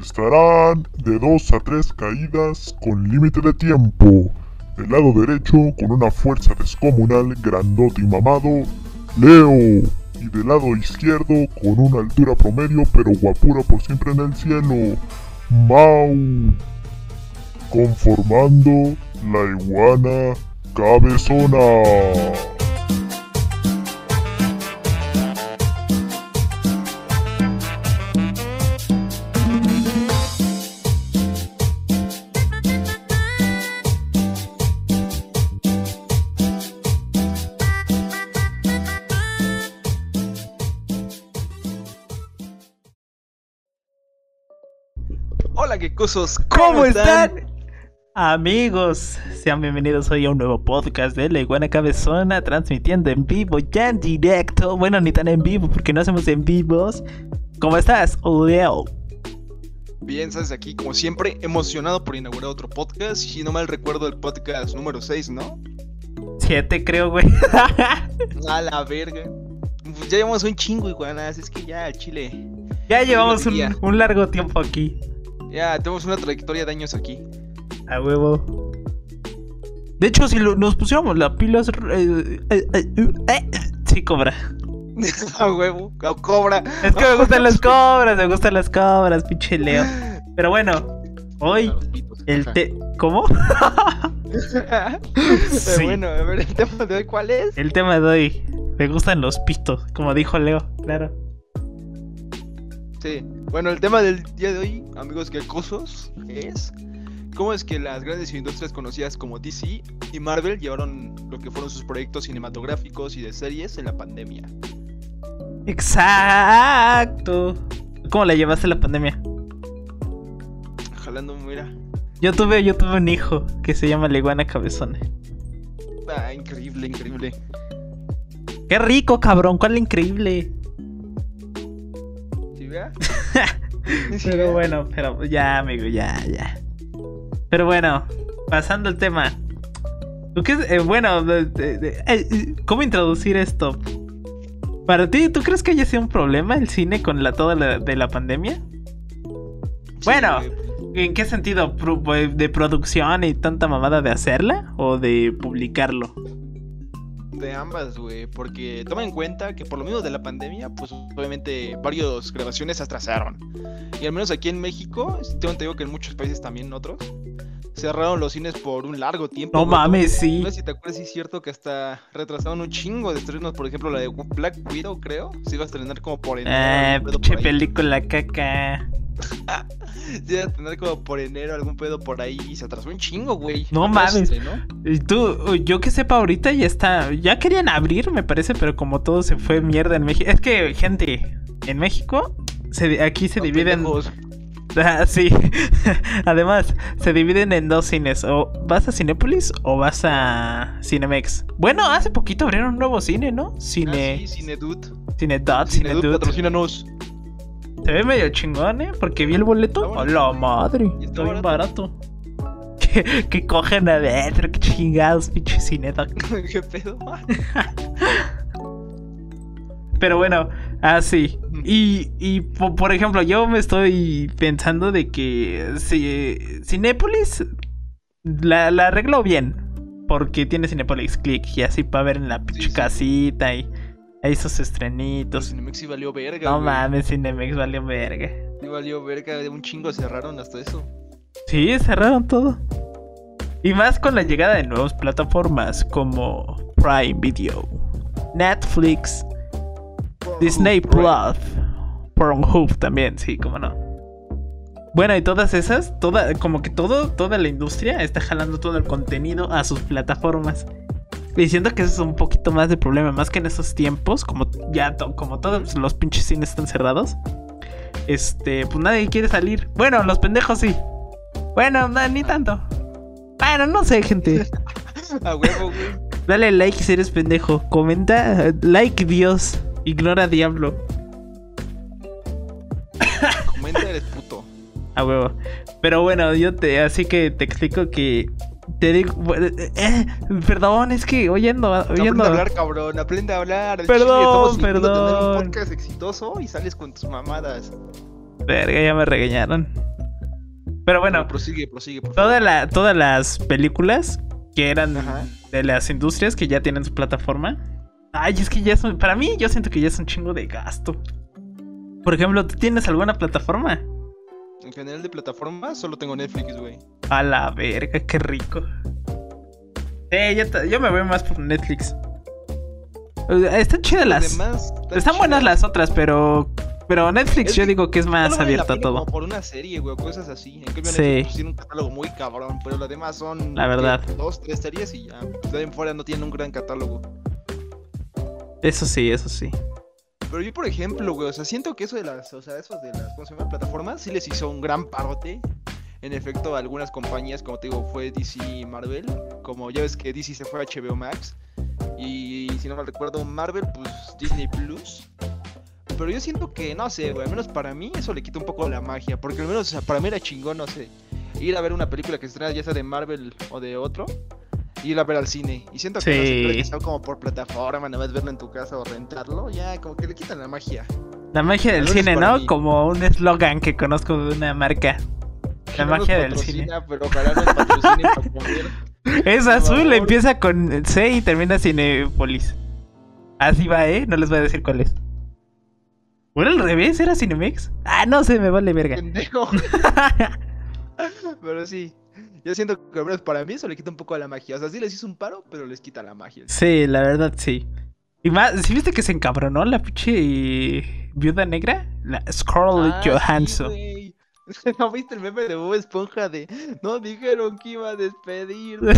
Estarán de 2 a 3 caídas con límite de tiempo. Del lado derecho, con una fuerza descomunal, grandote y mamado, Leo. Y del lado izquierdo, con una altura promedio, pero guapura por siempre en el cielo, Mau. Conformando la iguana cabezona. Hola, quecosos. ¿Cómo están? Amigos, sean bienvenidos hoy a un nuevo podcast de La Iguana Cabezona, transmitiendo en vivo, ya en directo. Bueno, ni tan en vivo, porque no hacemos en vivos. ¿Cómo estás, Leo? Bien, sabes, aquí como siempre, emocionado por inaugurar otro podcast. Si no mal recuerdo, el podcast número 6, ¿no? Siete, creo, güey. A la verga. Pues ya llevamos un chingo, iguanas. Es que ya, Chile. Ya llevamos un, un largo tiempo aquí. Ya tenemos una trayectoria de años aquí. A huevo. De hecho, si lo- nos pusiéramos la pilas. eh, eh, eh, eh, sí, cobra. A huevo, cobra. Es que me gustan las cobras, me gustan las cobras, pinche Leo. Pero bueno, hoy el té. ¿Cómo? Sí. Bueno, a ver, el tema de hoy, ¿cuál es? El tema de hoy. Me gustan los pitos, como dijo Leo, claro. Sí. Bueno, el tema del día de hoy, amigos quecosos, es cómo es que las grandes industrias conocidas como DC y Marvel llevaron lo que fueron sus proyectos cinematográficos y de series en la pandemia. Exacto. ¿Cómo la llevaste la pandemia? Jalando, mira. Yo tuve, yo tuve un hijo que se llama Leguana Cabezona. Ah, increíble, increíble. ¡Qué rico, cabrón! ¿Cuál increíble? Pero bueno, pero ya, amigo, ya, ya. Pero bueno, pasando el tema. ¿Tú qué, eh, bueno, de- de- de- eh, eh, ¿cómo introducir esto? Para ti, ¿tú crees que haya sido un problema el cine con la toda la, de la pandemia? Bueno. ¿En qué sentido? Pues, ¿De producción y tanta mamada de hacerla? ¿O de publicarlo? De ambas, güey, porque toma en cuenta que por lo menos de la pandemia, pues obviamente varias grabaciones se atrasaron. Y al menos aquí en México, tengo entendido que en muchos países también otros, cerraron los cines por un largo tiempo. No mames, sí. No sé si te acuerdas, sí es cierto que hasta retrasaron un chingo de estrenos, por ejemplo la de Black Widow, creo, se iba a estrenar como por enero. Eh, algún pedo pinche película caca. A estrenar como por enero, algún pedo por ahí, y se atrasó un chingo, güey. No mames. Y Tú, yo que sepa ahorita ya está, ya querían abrir, me parece, pero como todo se fue mierda en México. Es que, gente, en México, se, aquí se No, dividen... pendejos. Ah, sí. Además, se dividen en dos cines. O vas a Cinépolis o vas a Cinemex. Bueno, hace poquito abrieron un nuevo cine, ¿no? Cine... Ah, sí, Cinedut. Cinedut, Cinedut. patrocínanos. Se ve medio chingón, ¿eh? Porque vi el boleto. ¡A la madre! Y Está bien barato. Que, que cogen adentro, que chingados, pinche Cinedot. ¿Qué pedo? Pero bueno, así. Y, y po- por ejemplo, yo me estoy pensando de que si, Cinépolis la, la arregló bien. Porque tiene Cinépolis Click y así para ver en la pinche sí. casita y ahí sus estrenitos. Cinemex sí valió verga. No güey. mames, Cinemex valió verga. Sí valió verga, de un chingo cerraron hasta eso. Sí, cerraron todo. Y más con la llegada de nuevas plataformas como Prime Video, Netflix, Disney Plus, Pornhub también, sí, cómo no. Bueno, y todas esas, toda, como que todo, toda la industria está jalando todo el contenido a sus plataformas. Y siento que eso es un poquito más de problema, más que en esos tiempos, como ya to- como todos los pinches cines están cerrados. Este, pues nadie quiere salir. Bueno, los pendejos sí. Bueno, no, ni tanto. Bueno, no sé, gente. A huevo, güey. Dale like si eres pendejo. Comenta, like Dios. Ignora Diablo. Comenta, eres puto. A huevo. Pero bueno, yo te, así que te explico que te digo, bueno, eh, eh, perdón, es que oyendo, Aprende oyendo. a hablar, cabrón. Aprende a hablar. Perdón, chile, perdón. tener un podcast exitoso y sales con tus mamadas. Verga, ya me regañaron. Pero bueno, Pero prosigue, prosigue, por favor. toda la, todas las películas que eran Ajá. de las industrias que ya tienen su plataforma. Ay, es que ya son. Para mí, yo siento que ya es un chingo de gasto. Por ejemplo, ¿tú tienes alguna plataforma? En general de plataformas, solo tengo Netflix, güey. A la verga, qué rico. Sí, yo, me voy más por Netflix. Eh, Están chidas las. Están buenas las otras, pero. Pero Netflix Es yo que digo que es más abierto a todo. como por una serie, güey, cosas así. En cambio, Sí. Netflix tiene un catálogo muy cabrón, pero lo demás son. La verdad. Dos, tres series y ya. De fuera no tienen un gran catálogo. Eso sí, eso sí. Pero yo, por ejemplo, güey, o sea, siento que eso de las, o sea, eso de las, ¿cómo se llama? Plataformas, sí les hizo un gran parote. En efecto, algunas compañías, como te digo, fue DC y Marvel. Como ya ves que DC se fue a HBO Max. Y si no mal recuerdo, Marvel, pues Disney Plus. Pero yo siento que, no sé, güey, al menos para mí eso le quita un poco la magia. Porque al menos, o sea, para mí era chingón, no sé, ir a ver una película que se estrena ya sea de Marvel o de otro. Y ir a ver al cine. Y siento que, no que como por plataforma, nada más verlo en tu casa o rentarlo, ya como que le quitan la magia. La magia del cine, ¿no? mí. Como un eslogan que conozco de una marca. La No magia del cine. Pero ojalá nos patrocine para comer. Es azul, empieza con C y termina Cinepolis. Así va, ¿eh? No les voy a decir cuál es. ¿O era al revés? ¿Era Cinemex? Ah, no sé, me vale verga. Pendejo. Pero sí. Yo siento que al menos para mí eso le quita un poco la magia. O sea, sí les hizo un paro, pero les quita la magia. sí, la verdad sí. Y más, ¿sí viste que se encabronó la pinche viuda negra? La Scarlett Ah, sí, Johansson. güey. ¿No viste el meme de Bob Esponja de no dijeron que iba a despedir?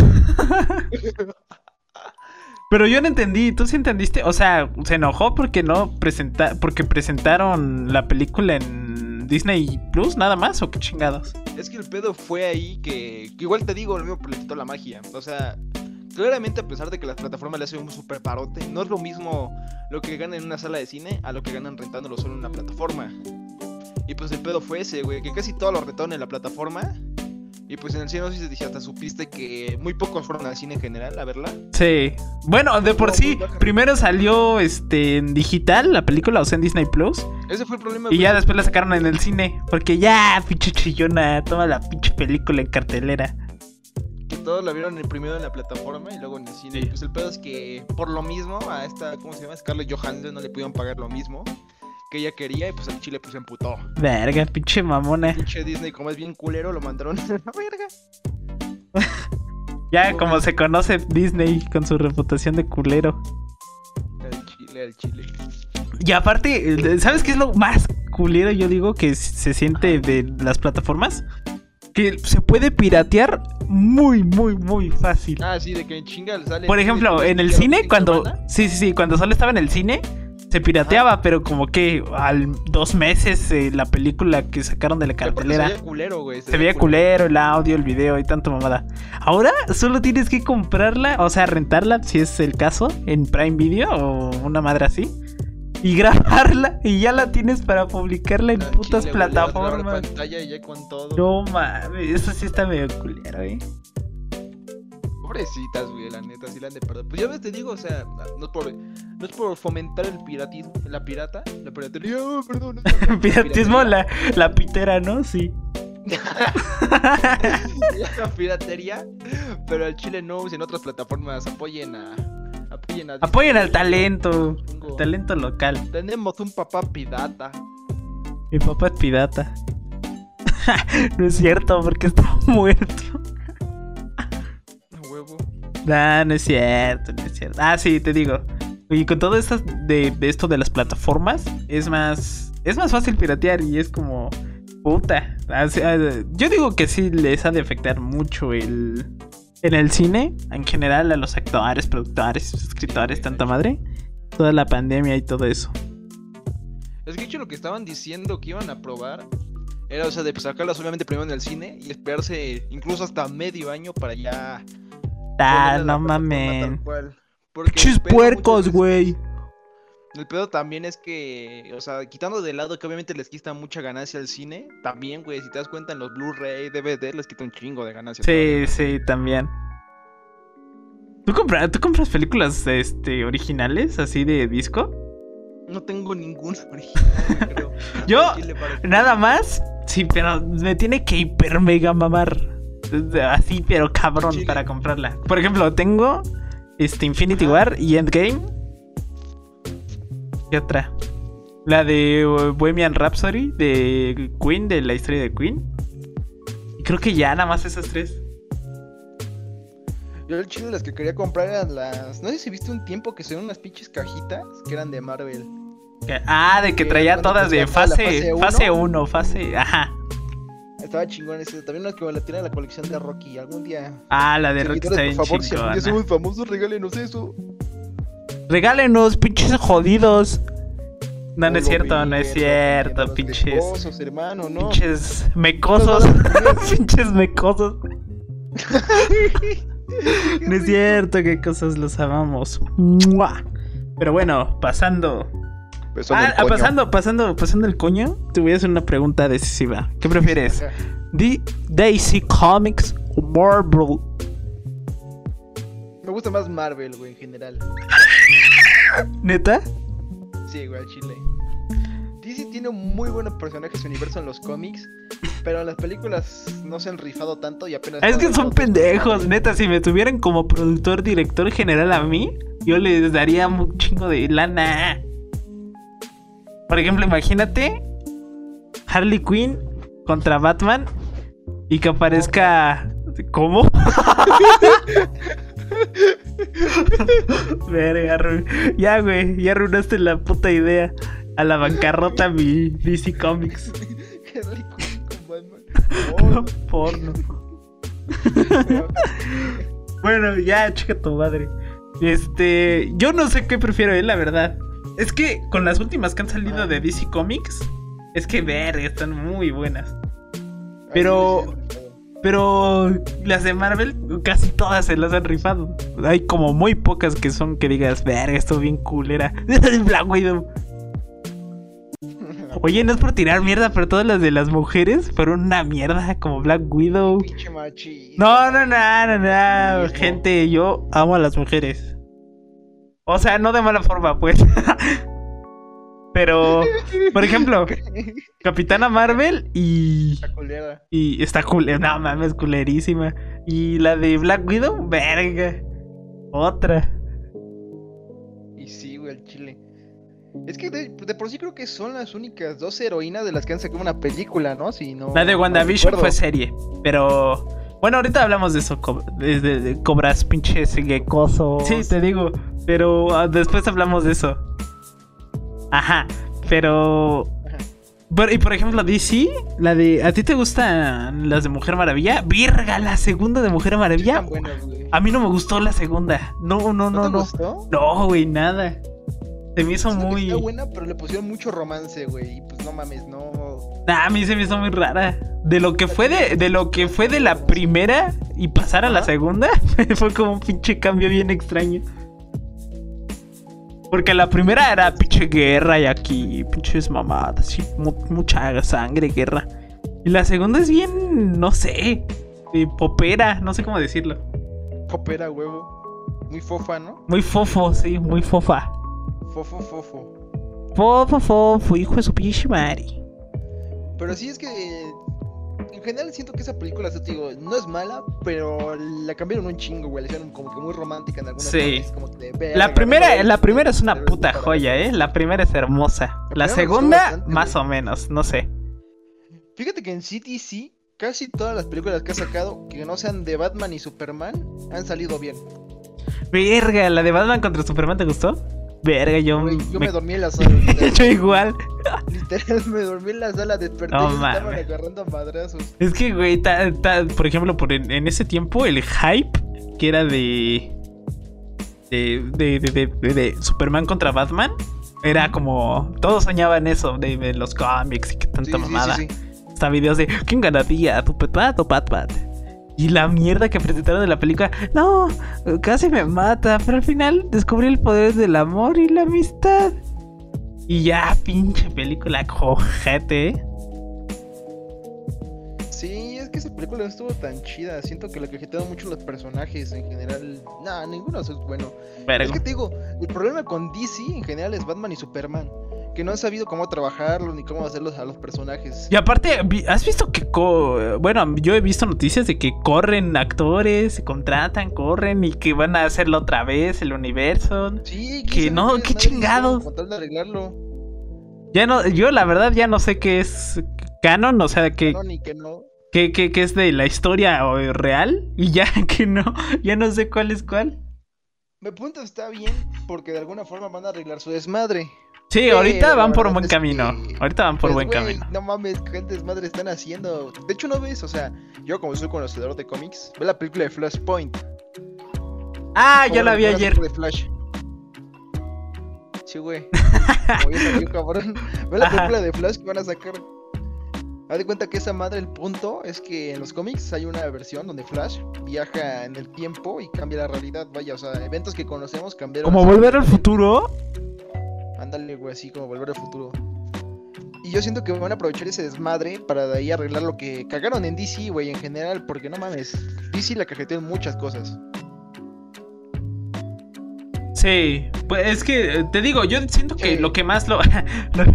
Pero yo no entendí, ¿tú sí entendiste? O sea, se enojó porque no presenta porque presentaron la película en Disney Plus nada más o qué chingados. Es que el pedo fue ahí que, que igual te digo, lo mismo le quitó la magia. O sea, claramente a pesar de que las plataformas le hacen un super parote, no es lo mismo lo que ganan en una sala de cine a lo que ganan rentándolo solo en una plataforma. Y pues el pedo fue ese, güey, que casi todo lo rentaron en la plataforma. Y pues en el cine no sé si te- hasta supiste que muy pocos fueron al cine en general a verla. Sí. Bueno, de por sí, primero salió este en digital la película, o sea, en Disney Plus, Ese fue el problema. y ya después la sacaron en el cine, porque ya, pinche chillona, toma la pinche película en cartelera. que todos la vieron primero en la plataforma y luego en el cine. Sí. Pues el pedo es que por lo mismo a esta, ¿cómo se llama? Scarlett Johansson no le pudieron pagar lo mismo que ella quería y pues el chile pues se emputó. Verga, pinche mamona. Pinche Disney como es bien culero lo mandaron a la verga. Ya como se conoce Disney con su reputación de culero. Al chile, al chile. Y aparte, ¿sabes qué es lo más culero yo digo que se siente de las plataformas? Que se puede piratear muy, muy, muy fácil. Ah, sí, de que en chinga sale. Por ejemplo, en el cine, cuando. Sí, sí, sí, cuando solo estaba en el cine, se pirateaba, pero como que al dos meses eh, la película que sacaron de la Se cartelera. veía culero, güey. Se veía culero el audio, el video y tanto mamada. Ahora solo tienes que comprarla, o sea, rentarla, si es el caso, en Prime Video o una madre así. Y grabarla y ya la tienes para publicarla en putas chile, plataformas. pantalla y ya con todo. No mames, eso sí está medio culero, eh. Pobrecitas, güey, la neta, sí la han de perder. Pues ya ves, te digo, o sea, no es por, no es por fomentar el piratismo, la pirata, la piratería, oh, perdón. no Piratismo, la, la pitera, ¿no? Sí. la piratería, pero al chile no usen otras plataformas, apoyen a... Apoyen a... Apoyen al talento, Tengo- talento local. Tenemos un papá pirata. Mi papá es pirata. no es cierto, porque está muerto. No, no es cierto, no es cierto. Ah, sí, te digo. Y con todo esto de, esto de las plataformas, es más. Es más fácil piratear y es como. Puta. O sea, yo digo que sí les ha de afectar mucho el. En el cine, en general, a los actores, productores, escritores, tanta madre. Toda la pandemia y todo eso. Es que hecho lo que estaban diciendo que iban a probar era, o sea, de sacarlas obviamente primero en el cine y esperarse incluso hasta medio año para ya. Ah, no tal. Porque el Chis puercos, güey. El pedo también es que, o sea, quitando de lado que obviamente les quita mucha ganancia al cine, también, güey, si te das cuenta en los Blu-ray, DVD, les quita un chingo de ganancia. Sí, todavía. sí, también. ¿Tú, compras ¿Tú compras películas este, originales así de disco? No tengo ningún original, creo. Yo, nada más, sí, pero me tiene que hiper mega mamar. Así, pero cabrón, para comprarla. Por ejemplo, tengo este Infinity War y Endgame. ¿Qué otra? La de uh, Bohemian Rhapsody, de Queen, de la historia de Queen. Y creo que ya nada más esas tres. Yo el chile las que quería comprar eran las. No sé si viste un tiempo que son unas pinches cajitas que eran de Marvel. Ah, de que Que traía todas de fase fase fase uno. 1, fase. Ajá. Estaba chingón ese. También unas que me la tienen en la colección de Rocky. Algún día. Ah, la de Rocky está bien por favor, si somos famosos, regálenos eso. Regálenos, pinches jodidos. No, no es cierto, no es cierto, pinches. pecosos, hermano, ¿no? Pinches mecosos. pinches mecosos. No es cierto, qué cosas los amamos. Pero bueno, pasando. Ah, pasando, pasando, pasando el coño, te voy a hacer una pregunta decisiva. ¿Qué prefieres? Ajá. D- DC Comics o Marvel? Me gusta más Marvel, güey, en general. ¿Neta? Sí, güey, al chile. DC tiene muy buenos personajes en universo en los cómics, pero en las películas no se han rifado tanto y apenas. Es que son pendejos, neta. Si me tuvieran como productor, director general a mí, yo les daría un chingo de lana. Por ejemplo, imagínate Harley Quinn contra Batman y que aparezca. ¿Cómo? Verga, ya, güey, ya arruinaste la puta idea. A la bancarrota mi DC Comics. Harley Quinn con Batman. Porno. Bueno, ya, chica tu madre. Este, yo no sé qué prefiero, eh, la verdad. Es que con las últimas que han salido de DC Comics, es que ver, están muy buenas. Pero- Pero las de Marvel, casi todas se las han rifado. Hay como muy pocas que son que digas, verga, esto bien culera. Black Widow. Oye, no es por tirar mierda, pero todas las de las mujeres fueron una mierda, como Black Widow. No, no, no, no, no. Gente, yo amo a las mujeres. O sea, no de mala forma, pues. Pero, por ejemplo, Capitana Marvel y. Esta culera. Y está culera. No mames, culerísima. Y la de Black Widow, verga. Otra. Y sí, güey, al chile. Es que de, de por sí creo que son las únicas dos heroínas de las que han sacado una película, ¿no? Si no La de WandaVision recuerdo. fue serie. Pero. Bueno, ahorita hablamos de eso. co- De, de- de cobras pinches geckosos. Sí, te digo. Pero ah, después hablamos de eso. Ajá. Pero. Ajá. Pero, y por ejemplo, DC, la de. ¿A ti te gustan las de Mujer Maravilla? Virga, la segunda de Mujer Maravilla. Buenas, güey. A mí no me gustó la segunda. No, no, ¿No, no, te no. gustó? No, güey, nada. Se me hizo Siento muy. Está buena, pero le pusieron mucho romance, güey. Y pues no mames, no. Nah, a mí se me hizo muy rara. De lo que fue de, de lo que fue de la primera y pasar a la segunda, fue como un pinche cambio bien extraño. Porque la primera era pinche guerra y aquí pinches mamadas, y mu- mucha sangre, guerra. Y la segunda es bien, no sé, eh, popera, no sé cómo decirlo. Copera, huevo. Muy fofa, ¿no? Muy fofo, sí, muy fofa. Fofo, fofo. Fofo, fofo, hijo de su pinche madre. Pero sí es que. En general siento que esa película, te digo, no es mala, pero la cambiaron un chingo, güey. La hicieron como que muy romántica en algunas Sí. partes, como que de verga, La primera, la primera es una puta joya, ¿eh? La primera es hermosa. La segunda, bastante, más güey. o menos, no sé. Fíjate que en CTC, casi todas las películas que ha sacado, que no sean de Batman y Superman, han salido bien. Verga, la de Batman contra Superman, ¿te gustó? Verga, yo, yo me me... dormí en la sala. yo igual. Literal, me dormí en la sala, desperté No y estaban agarrando a madrazos. Es que, güey, ta- ta- por ejemplo, por en, en ese tiempo, el hype que era de. de, de, de, de- Superman contra Batman. Era como. Todos soñaban eso, de, los cómics y que tanta Sí, mamada. sí, sí. Hasta videos de ¿Quién ganaría? ¿Tu Batman o Batman? Y la mierda que presentaron de la película. No, casi me mata. Pero al final descubrí el poder del amor y la amistad. Y ya, pinche película cojete. ¿eh? Sí, es que esa película no estuvo tan chida. Siento que le cajetearon mucho los personajes en general. Nah, ninguno es bueno. Verga. Es que te digo, el problema con DC en general es Batman y Superman. Que no han sabido cómo trabajarlo ni cómo hacerlos a los personajes. Y aparte, ¿has visto que... co- bueno, yo he visto noticias de que corren actores, se contratan, corren y que van a hacerlo otra vez, el universo. Sí, Que no, qué chingados. de arreglarlo. Ya no, yo la verdad ya no sé qué es canon, o sea, que, No, ni que no. que, que, que es de la historia real y ya que no, ya no sé cuál es cuál. Me punto está bien porque de alguna forma van a arreglar su desmadre. Sí, ahorita van por un buen camino. Ahorita van por Pues, buen camino. No mames, qué desmadre están haciendo. De hecho, no ves, o sea, yo como soy conocedor de cómics, ve la película de Flashpoint. Ah, ¿Cómo ya la vi ayer. De Flash. Sí, güey. Salió, cabrón. Ve la película de Flash que van a sacar. Haz de cuenta que esa madre, el punto es que en los cómics hay una versión donde Flash viaja en el tiempo y cambia la realidad. Vaya, o sea, eventos que conocemos cambiaron. Como volver al futuro. Ándale, güey, así como volver al futuro. Y yo siento que van a aprovechar ese desmadre para de ahí arreglar lo que cagaron en DC, güey, en general, porque no mames, DC la cajeteó en muchas cosas. Sí, pues es que eh, te digo, yo siento que Sí. lo que más lo, lo,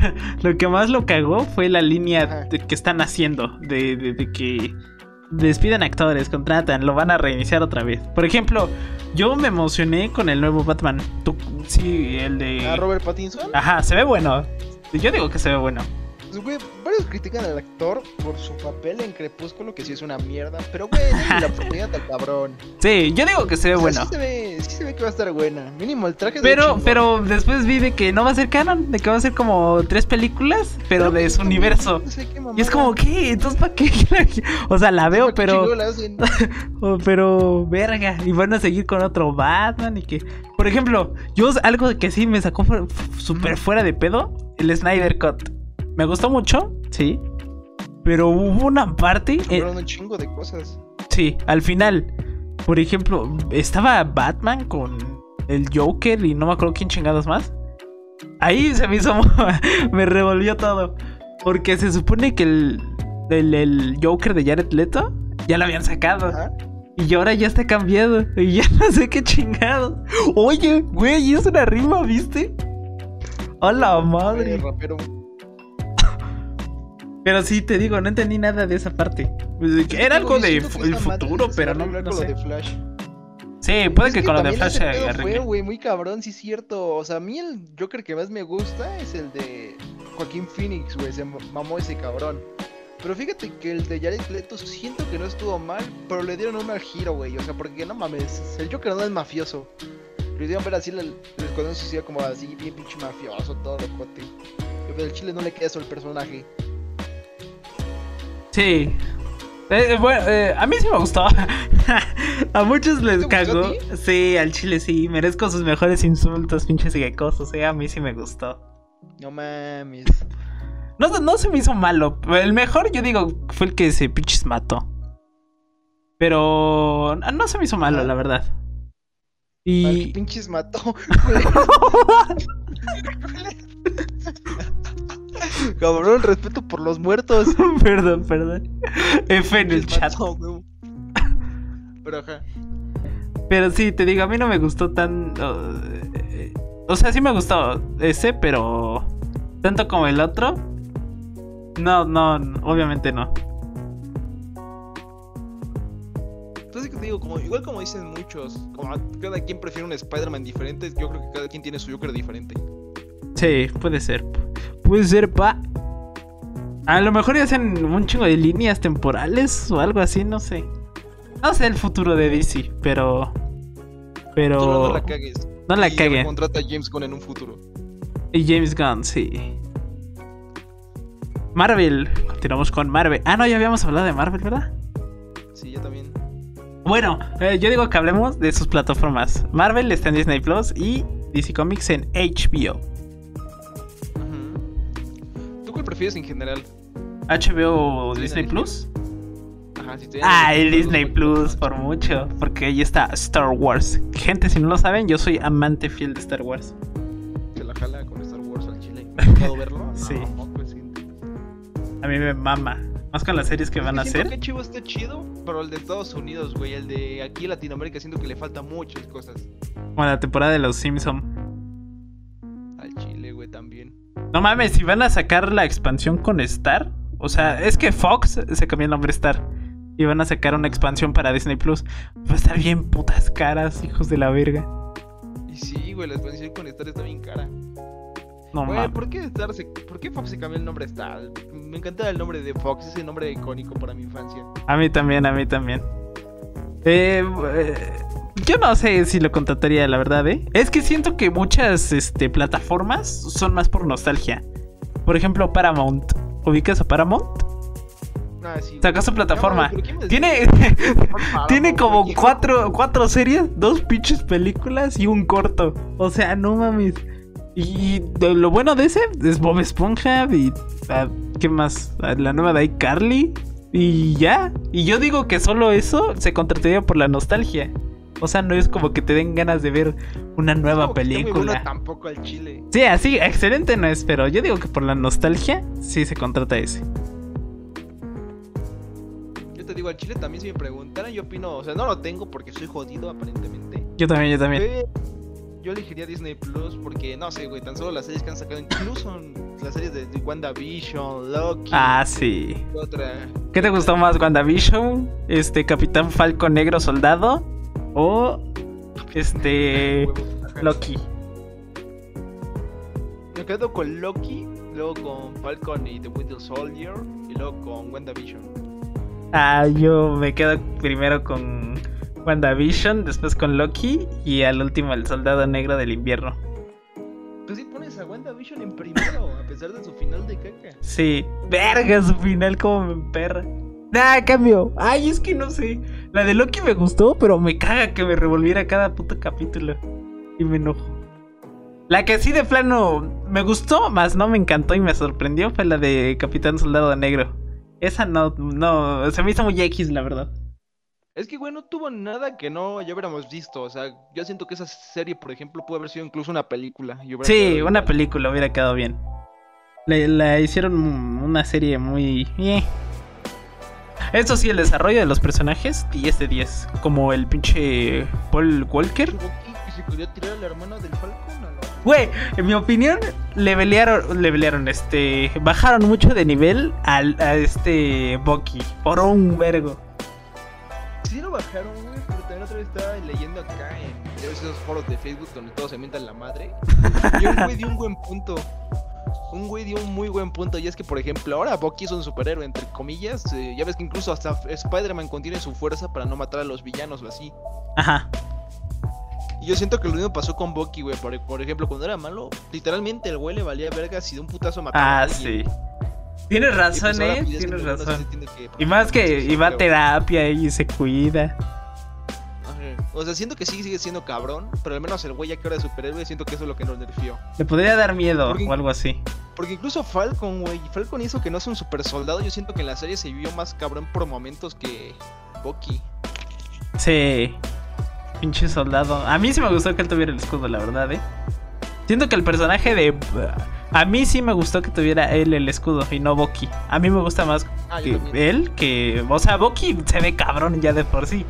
lo que más lo cagó fue la línea de- que están haciendo de, de- de que despiden actores, contratan, lo van a reiniciar otra vez. Por ejemplo, yo me emocioné con el nuevo Batman. Tú, sí, el de A Robert Pattinson, Ajá, se ve bueno. Yo digo que se ve bueno. güey, varios critican al actor por su papel en Crepúsculo, que sí es una mierda, pero güey, la oportunidad al cabrón. Sí, yo digo que se ve O sea, bueno. sí se ve, sí se ve que va a estar buena. Mínimo el traje de Pero, pero después vi de que no va a ser canon, de que va a ser como tres películas, pero de su universo. Y es como, ¿qué? Entonces, ¿para qué? o sea, la veo, pero. Oh, pero, verga, y van a seguir con otro Batman y que... Por ejemplo, yo algo que sí me sacó súper fuera de pedo, el Snyder Cut. Me gustó mucho, sí. Pero hubo una parte... eh, Fueron un chingo de cosas. sí, al final. Por ejemplo, estaba Batman con el Joker y no me acuerdo quién chingados más. Ahí se me hizo... me revolvió todo. Porque se supone que el, el, el Joker de Jared Leto ya lo habían sacado. Ajá. Y ahora ya está cambiado. Y ya no sé qué chingado. Oye, güey, es una rima, ¿viste? A la madre. rapero. Pero sí, te digo, no entendí nada de esa parte. Pues, que Era algo de el futuro, pero no, no con lo sé. de Flash. Sí, puede Es que con lo de Flash fue, güey, muy cabrón, sí es cierto. O sea, a mí el Joker que más me gusta es el de Joaquín Phoenix, güey. Se mamó ese cabrón. Pero fíjate que el de Jared Leto siento que no estuvo mal, pero le dieron un mal giro, güey. O sea, porque no mames, el Joker no es mafioso. Lo hicieron ver así, el, el escuadrón suicida como así, bien pinche mafioso, todo locote. Pero el chile no le queda eso al personaje. Sí. Eh, eh, bueno, eh, a mí sí me gustó. a muchos les ¿Te gustó a cagó. Sí, al chile sí. Merezco sus mejores insultos, pinches gecosos. Eh, a mí sí me gustó. No mames. No, no se me hizo malo. El mejor, yo digo, fue el que se pinches mató. Pero no no se me hizo malo, la verdad. Al que Y. pinches mató. Cabrón, respeto por los muertos. perdón, perdón. F en el chat. Pero ajá. Pero sí, te digo, a mí no me gustó tan. uh, o sea, sí me gustó ese, pero. Tanto como el otro. No, no, no, obviamente no. Entonces te digo, como, igual como dicen muchos, como cada quien prefiere un Spider-Man diferente, yo creo que cada quien tiene su Joker diferente. Sí, puede ser. Puede ser, pa. A lo mejor ya hacen un chingo de líneas temporales o algo así, no sé. No sé el futuro de DC, pero. Pero. No la cagues. no la Y caguen. Contrata a James Gunn en un futuro. Y James Gunn, sí. Marvel. Continuamos con Marvel. Ah, no, ya habíamos hablado de Marvel, ¿verdad? Sí, yo también. Bueno, eh, yo digo que hablemos de sus plataformas. Marvel está en Disney Plus y DC Comics en HBO. Prefieres en general? HBO o Disney Plus. Ajá, si Ah, el Disney Plus, por mucho. Porque ahí está Star Wars. Gente, si no lo saben, yo soy amante fiel de Star Wars. Se la jala con Star Wars al chile. ¿Me ha tocado verlo? Sí. No, pues sí. A mí me mama. Más con las series que Es van a hacer. que Chivo está chido, pero el de Estados Unidos, güey, el de aquí en Latinoamérica siento que le faltan muchas cosas. Como la temporada de los Simpsons. Al Chile, güey, también. No mames, si van a sacar la expansión con Star. O sea, es que Fox se cambió el nombre Star. Y van a sacar una expansión para Disney Plus. Va a estar bien putas caras, hijos de la verga. Y sí, güey, la expansión con Star está bien cara. No Güey, mames. ¿por qué, Star se- ¿por qué Fox se cambió el nombre Star? Me encanta el nombre de Fox, ese nombre icónico para mi infancia. A mí también, a mí también. Eh, eh, yo no sé si lo contrataría, la verdad, ¿eh? Es que siento que muchas este, plataformas son más por nostalgia. Por ejemplo, Paramount. ¿Ubicas a Paramount? Ah, sí. Sacó su plataforma. pero ¿quién me- Tiene, tiene como cuatro, cuatro series, dos pinches películas y un corto. O sea, no mames. Y de- lo bueno de ese es Bob Esponja y... ah, ¿Qué más? Ah, La nueva de iCarly. Y ya. Y yo digo que solo eso se contrataría por la nostalgia. O sea, no es como que te den ganas de ver una nueva muy bueno película. tampoco al chile. Sí, así, excelente no es, pero yo digo que por la nostalgia sí se contrata ese. Yo te digo, al chile también si me preguntaran, yo opino, o sea, no lo tengo porque soy jodido aparentemente. Yo también, yo también. Yo elegiría Disney Plus porque, no sé, güey, tan solo las series que han sacado, incluso las series de, de WandaVision, Loki, Ah, sí. otra. ¿Qué te gustó más, WandaVision? Este, Capitán Falcon Negro Soldado o este. Loki. Me quedo con Loki, luego con Falcon y The Winter Soldier, y luego con WandaVision. Ah, yo me quedo primero con WandaVision, después con Loki y al último el Soldado Negro del Invierno. Pues sí pones a WandaVision en primero, a pesar de su final de caca. Sí, verga su final como me perra. Nah, cambio. Ay, es que no sé. La de Loki me gustó, pero me caga que me revolviera cada puto capítulo. Y me enojo. La que sí de plano me gustó, más no me encantó y me sorprendió fue la de Capitán Soldado Negro. Esa no, no, se me hizo muy X, la verdad. Es que, güey, no tuvo nada que no ya hubiéramos visto. O sea, yo siento que esa serie, por ejemplo, pudo haber sido incluso una película. Sí, una película hubiera quedado bien. Le, la hicieron una serie muy... eh. Eso sí, el desarrollo de los personajes, 10 de 10. Como el pinche Paul Walker. Bucky que se quería tirar a la hermana del Falcon. a la- Güey, en mi opinión, le pelearon, le pelearon, este, bajaron mucho de nivel al, a este Bucky, por un vergo. Sí lo bajaron, güey, pero también otra vez estaba leyendo acá en esos foros de Facebook donde todos se mientan la madre. Y un güey dio un buen punto. Un güey dio un muy buen punto. Y es que, por ejemplo, ahora Bucky es un superhéroe, entre comillas. eh, ya ves que incluso hasta Spider-Man contiene su fuerza para no matar a los villanos o así. Ajá. Y yo siento que lo mismo pasó con Bucky, güey. Por, por ejemplo, cuando era malo, literalmente el güey le valía verga si de un putazo mataba Ah, sí. Tienes pues, razón, eh, pues, tienes razón. que- Y más que iba a terapia y se cuida. O sea, siento que sí sigue siendo cabrón, pero al menos el güey ya que ahora es superhéroe, siento que eso es lo que nos nerfeó. Le podría dar miedo Porque- o algo así. Porque incluso Falcon, güey, Falcon hizo que no es un super soldado. Yo siento que en la serie se vio más cabrón por momentos que Bucky. Sí. Pinche soldado. A mí sí me gustó que él tuviera el escudo, la verdad, eh. Siento que el personaje de. A mí sí me gustó que tuviera él el escudo y no Bucky. A mí me gusta más Ah, que él que. O sea, Bucky se ve cabrón ya de por sí.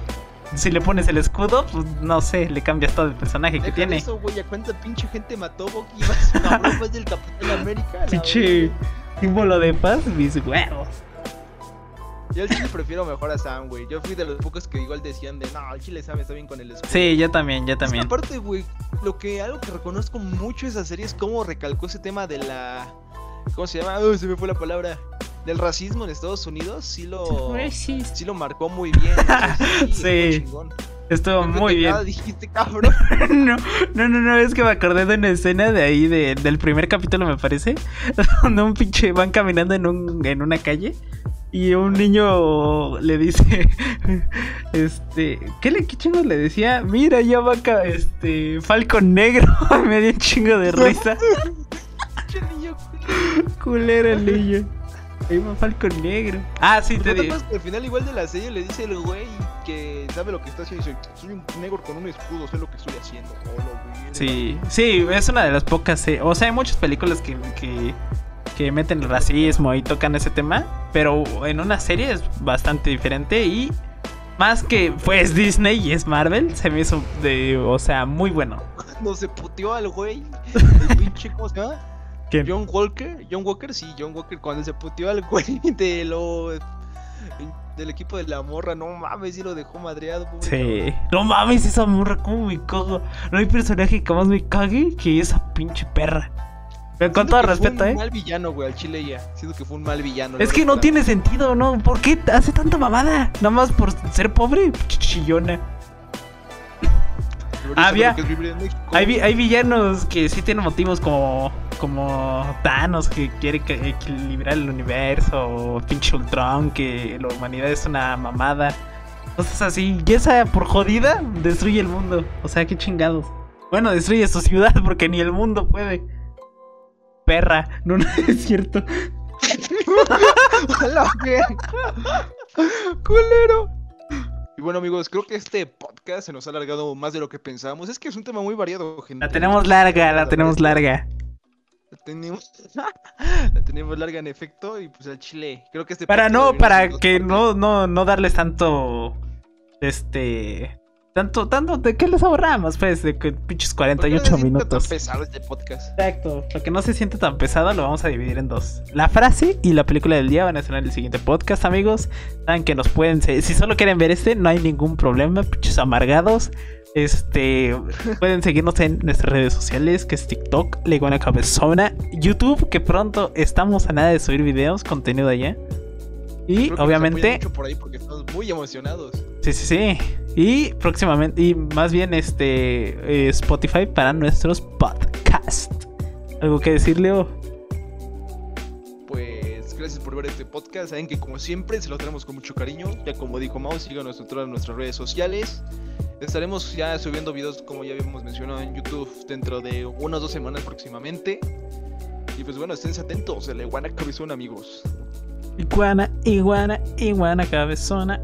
Si le pones el escudo, pues no sé, le cambias todo el personaje que Deja tiene. Eso, güey, ¿a cuánta pinche gente mató Bucky? Más cabrón, más del Capitán América. Pinche símbolo de paz, mis huevos. Yo al chile prefiero mejor a Sam, güey. Yo fui de los pocos que igual decían de, no, el chile Sam está bien con el escudo. Sí, yo también, yo Es que también. aparte, güey, lo que algo que reconozco mucho de esa serie es cómo recalcó ese tema de la. ¿Cómo se llama? Uy, se me fue la palabra. Del racismo en Estados Unidos. Sí lo. Sí lo marcó muy bien. sí. Sí. estuvo creo muy bien. dijiste, cabrón. No, no, no, no, es que me acordé de una escena de ahí, de, del primer capítulo, me parece, donde un pinche van caminando en, un, en una calle y un niño le dice, este, ¿qué, le, qué chingo le decía? Mira, ya va acá, este, Falcon Negro, me dio un chingo de risa, culero el niño. Ahí va Falcon Negro. Ah, sí, te ¿No te digo. al final igual de la serie le dice el güey que sabe lo que está haciendo? Dice, soy un negro con un escudo, sé lo que estoy haciendo. Oh, Sí, sí, es una de las pocas. eh, O sea, hay muchas películas que, que, que meten el racismo y tocan ese tema. Pero en una serie es bastante diferente. Y más que pues Disney y es Marvel, se me hizo de. O sea, muy bueno. No se puteó al güey. El pinche, ¿cómo se llama? ¿Quién? John Walker, John Walker, sí, John Walker cuando se puteó al güey de lo del equipo de la morra, no mames, sí lo dejó madreado. pobre Sí. No mames, esa morra, cómo me cago. No hay personaje que más me cague que esa pinche perra. Pero con todo que fue respeto, un ¿eh? mal villano, güey, al chile ya. Siento que fue un mal villano. Es que no tiene sentido, ¿no? ¿Por qué hace tanta mamada? Nada más por ser pobre, chillona. Había-. Hay, vi- hay villanos que sí tienen motivos como, como Thanos, que quiere equilibrar el universo, o pinche Ultron, que la humanidad es una mamada. Cosas así. Y esa, por jodida, destruye el mundo. O sea, qué chingados. Bueno, destruye su ciudad porque ni el mundo puede. Perra. No, no es cierto. Culero. Y bueno, amigos, creo que este podcast se nos ha alargado más de lo que pensábamos. Es que es un tema muy variado, gente. La tenemos larga, la tenemos larga. La tenemos, la tenemos larga en efecto y pues al chile. Creo que este Para no, para que no, no, no darles tanto. Este. Tanto, tanto, ¿de qué les ahorramos? Pues, de que pinches ¿Por qué no 48 se siente minutos. tan pesado este podcast. Exacto. Para que no se siente tan pesado, lo vamos a dividir en dos. La frase y la película del día van a estar en el siguiente podcast, amigos. Saben que nos pueden. Si solo quieren ver este, no hay ningún problema, pinches amargados. Este. pueden seguirnos en nuestras redes sociales, que es TikTok, La Iguana Cabezona, YouTube, que pronto estamos a nada de subir videos, contenido allá. Y obviamente. por ahí porque estamos muy emocionados. Sí, sí, sí. Y próximamente, y más bien este eh, Spotify para nuestros podcasts. ¿Algo que decir, Leo? Pues gracias por ver este podcast. Saben que como siempre se lo tenemos con mucho cariño. Ya como dijo Mau, síganos en todas nuestras redes sociales. Estaremos ya subiendo videos como ya habíamos mencionado en YouTube dentro de unas dos semanas próximamente. Y pues bueno, estén atentos. El Iguana Cabezón, amigos. Iguana, iguana, iguana cabezona.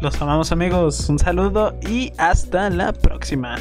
Los amamos amigos. Un saludo y hasta la próxima.